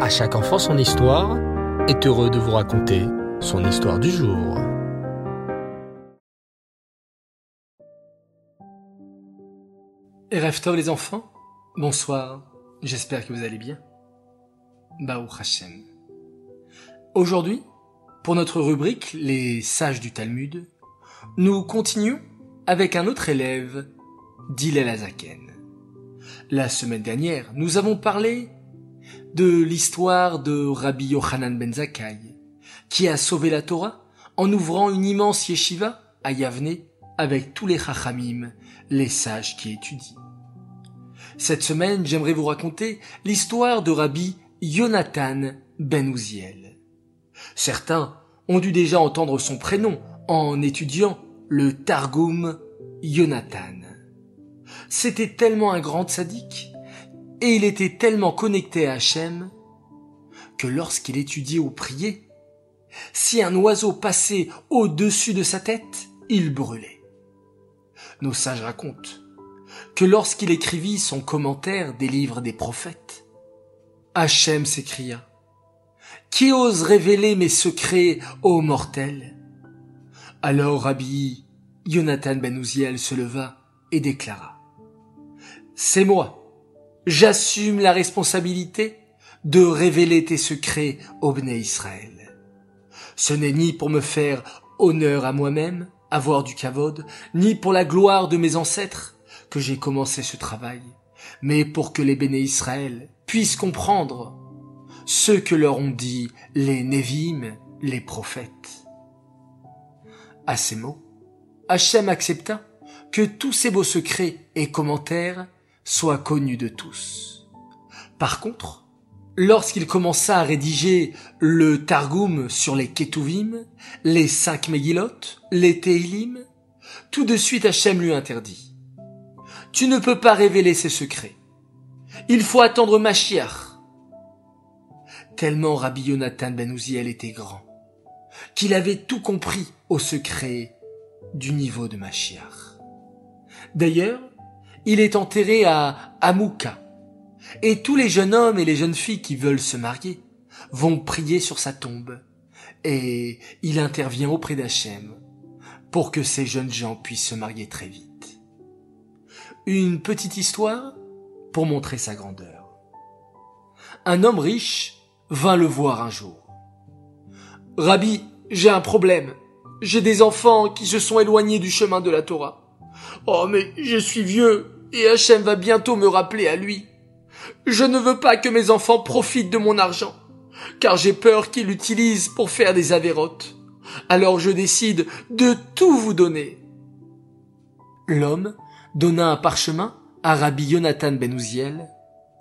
À chaque enfant son histoire est heureux de vous raconter son histoire du jour. Erev les enfants, bonsoir, j'espère que vous allez bien. Baou Hashem. Aujourd'hui, pour notre rubrique Les sages du Talmud, nous continuons avec un autre élève, Dilel Azaken. La semaine dernière, nous avons parlé de l'histoire de Rabbi Yochanan ben Zakkai, qui a sauvé la Torah en ouvrant une immense yeshiva à Yavne avec tous les chachamim, les sages qui étudient. Cette semaine, j'aimerais vous raconter l'histoire de Rabbi Yonatan ben Uziel. Certains ont dû déjà entendre son prénom en étudiant le Targum Yonatan. C'était tellement un grand sadique et il était tellement connecté à Hachem que lorsqu'il étudiait ou priait, si un oiseau passait au-dessus de sa tête, il brûlait. Nos sages racontent que lorsqu'il écrivit son commentaire des livres des prophètes, Hachem s'écria Qui ose révéler mes secrets aux mortels Alors Rabbi Jonathan Ben Uziel se leva et déclara C'est moi J'assume la responsabilité de révéler tes secrets au Bnei Israël. Ce n'est ni pour me faire honneur à moi-même, avoir du kavod, ni pour la gloire de mes ancêtres que j'ai commencé ce travail, mais pour que les Bnei Israël puissent comprendre ce que leur ont dit les Névim, les prophètes. À ces mots, Hachem accepta que tous ces beaux secrets et commentaires soit connu de tous. Par contre, lorsqu'il commença à rédiger le Targum sur les Ketuvim, les cinq Megillot, les Tehilim, tout de suite Hachem lui interdit. Tu ne peux pas révéler ces secrets. Il faut attendre Mashiach. Tellement Rabbi Yonatan ben Uziel était grand, qu'il avait tout compris au secret du niveau de Mashiach. D'ailleurs, il est enterré à Amouka. Et tous les jeunes hommes et les jeunes filles qui veulent se marier vont prier sur sa tombe. Et il intervient auprès d'Hachem pour que ces jeunes gens puissent se marier très vite. Une petite histoire pour montrer sa grandeur. Un homme riche vint le voir un jour. Rabbi, j'ai un problème. J'ai des enfants qui se sont éloignés du chemin de la Torah. Oh, mais je suis vieux et Hachem va bientôt me rappeler à lui. Je ne veux pas que mes enfants profitent de mon argent, car j'ai peur qu'ils l'utilisent pour faire des avérotes. Alors je décide de tout vous donner. L'homme donna un parchemin à Rabbi Yonatan ben Uziel,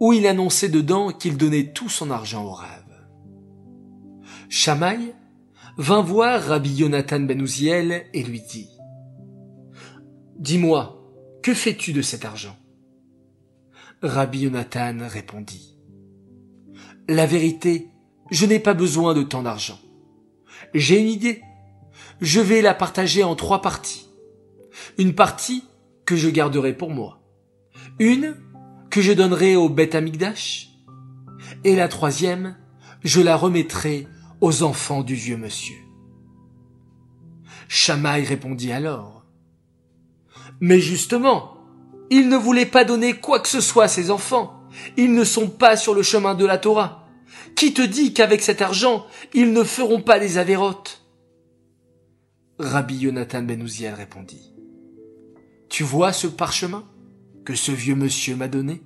où il annonçait dedans qu'il donnait tout son argent au rave. Shamaï vint voir Rabbi Yonatan ben Uziel et lui dit Dis-moi, que fais-tu de cet argent? Rabbi Yonatan répondit. La vérité, je n'ai pas besoin de tant d'argent. J'ai une idée. Je vais la partager en trois parties. Une partie que je garderai pour moi. Une que je donnerai au Beth Amigdash. Et la troisième, je la remettrai aux enfants du vieux monsieur. Shamaï répondit alors. Mais justement, il ne voulait pas donner quoi que ce soit à ses enfants. Ils ne sont pas sur le chemin de la Torah. Qui te dit qu'avec cet argent, ils ne feront pas des avérotes Rabbi Yonatan Ben Uziel répondit. Tu vois ce parchemin que ce vieux monsieur m'a donné?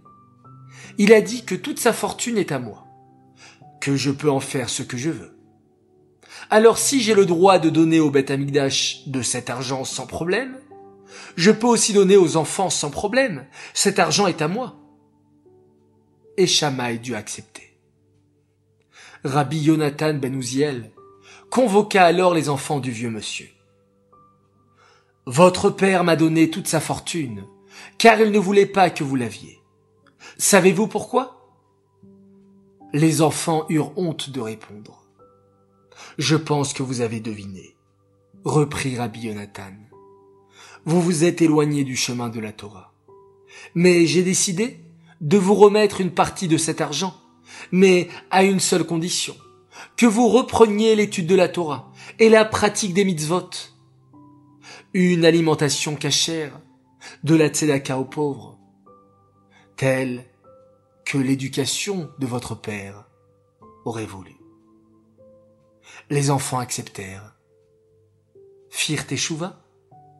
Il a dit que toute sa fortune est à moi, que je peux en faire ce que je veux. Alors si j'ai le droit de donner au Beth Amigdash de cet argent sans problème, je peux aussi donner aux enfants sans problème. Cet argent est à moi. Et Shamaï dut accepter. Rabbi Yonatan ben Uziel convoqua alors les enfants du vieux monsieur. Votre père m'a donné toute sa fortune, car il ne voulait pas que vous l'aviez. Savez-vous pourquoi? Les enfants eurent honte de répondre. Je pense que vous avez deviné, reprit Rabbi Yonatan vous vous êtes éloigné du chemin de la Torah. Mais j'ai décidé de vous remettre une partie de cet argent, mais à une seule condition, que vous repreniez l'étude de la Torah et la pratique des mitzvot. Une alimentation cachère, de la tzedaka aux pauvres, telle que l'éducation de votre père aurait voulu. Les enfants acceptèrent, firent échouva,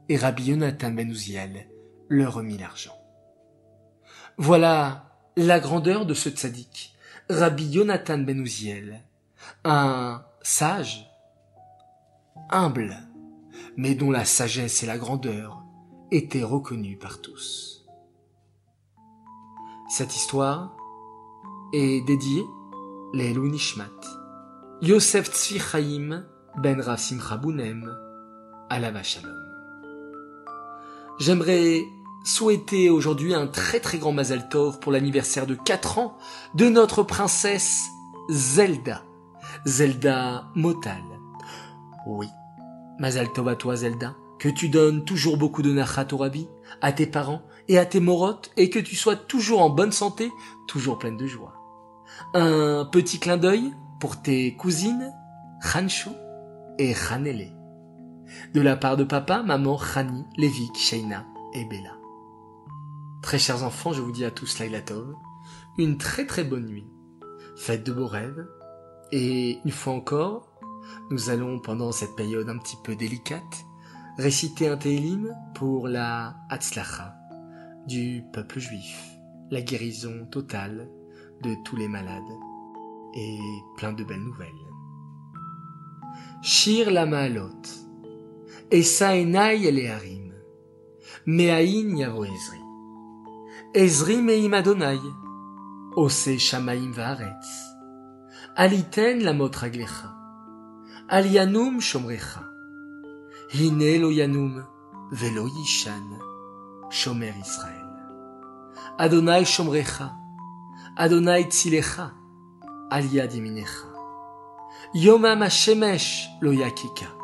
et Rabbi Yonatan ben Uziel leur remit l'argent. Voilà la grandeur de ce tzaddik, Rabbi Yonatan ben Uziel, un sage, humble, mais dont la sagesse et la grandeur étaient reconnues par tous. Cette histoire est dédiée les Nishmat, Yosef Tzvi Chaim ben Rav Simcha Bounem, Alava Shalom. J'aimerais souhaiter aujourd'hui un très très grand Mazal Tov pour l'anniversaire de 4 ans de notre princesse Zelda. Zelda Motal. Oui. Mazal Tov à toi Zelda. Que tu donnes toujours beaucoup de nachat au Rabbi, à tes parents et à tes morottes et que tu sois toujours en bonne santé, toujours pleine de joie. Un petit clin d'œil pour tes cousines, Khanshu et Khanele. De la part de papa, maman, Khani, Levik, Sheina et Bella. Très chers enfants, je vous dis à tous Lailatov, une très très bonne nuit. Faites de beaux rêves. Et une fois encore, nous allons pendant cette période un petit peu délicate réciter un Télim pour la Hatzlacha du peuple juif, la guérison totale de tous les malades et plein de belles nouvelles. Shir la Maalot, Esa Enai Eleharim, Meaïn Yavo Ezri. Ezri meim Adonai, Ose Shamaim Vaaretz, Aliten lamot raglecha, Alianum shomrecha, Hine lo yanum, velo yishan, shomer Israël. Adonai shomrecha, Adonai tzilecha, Alia diminecha. Yomam hashemesh lo yakika,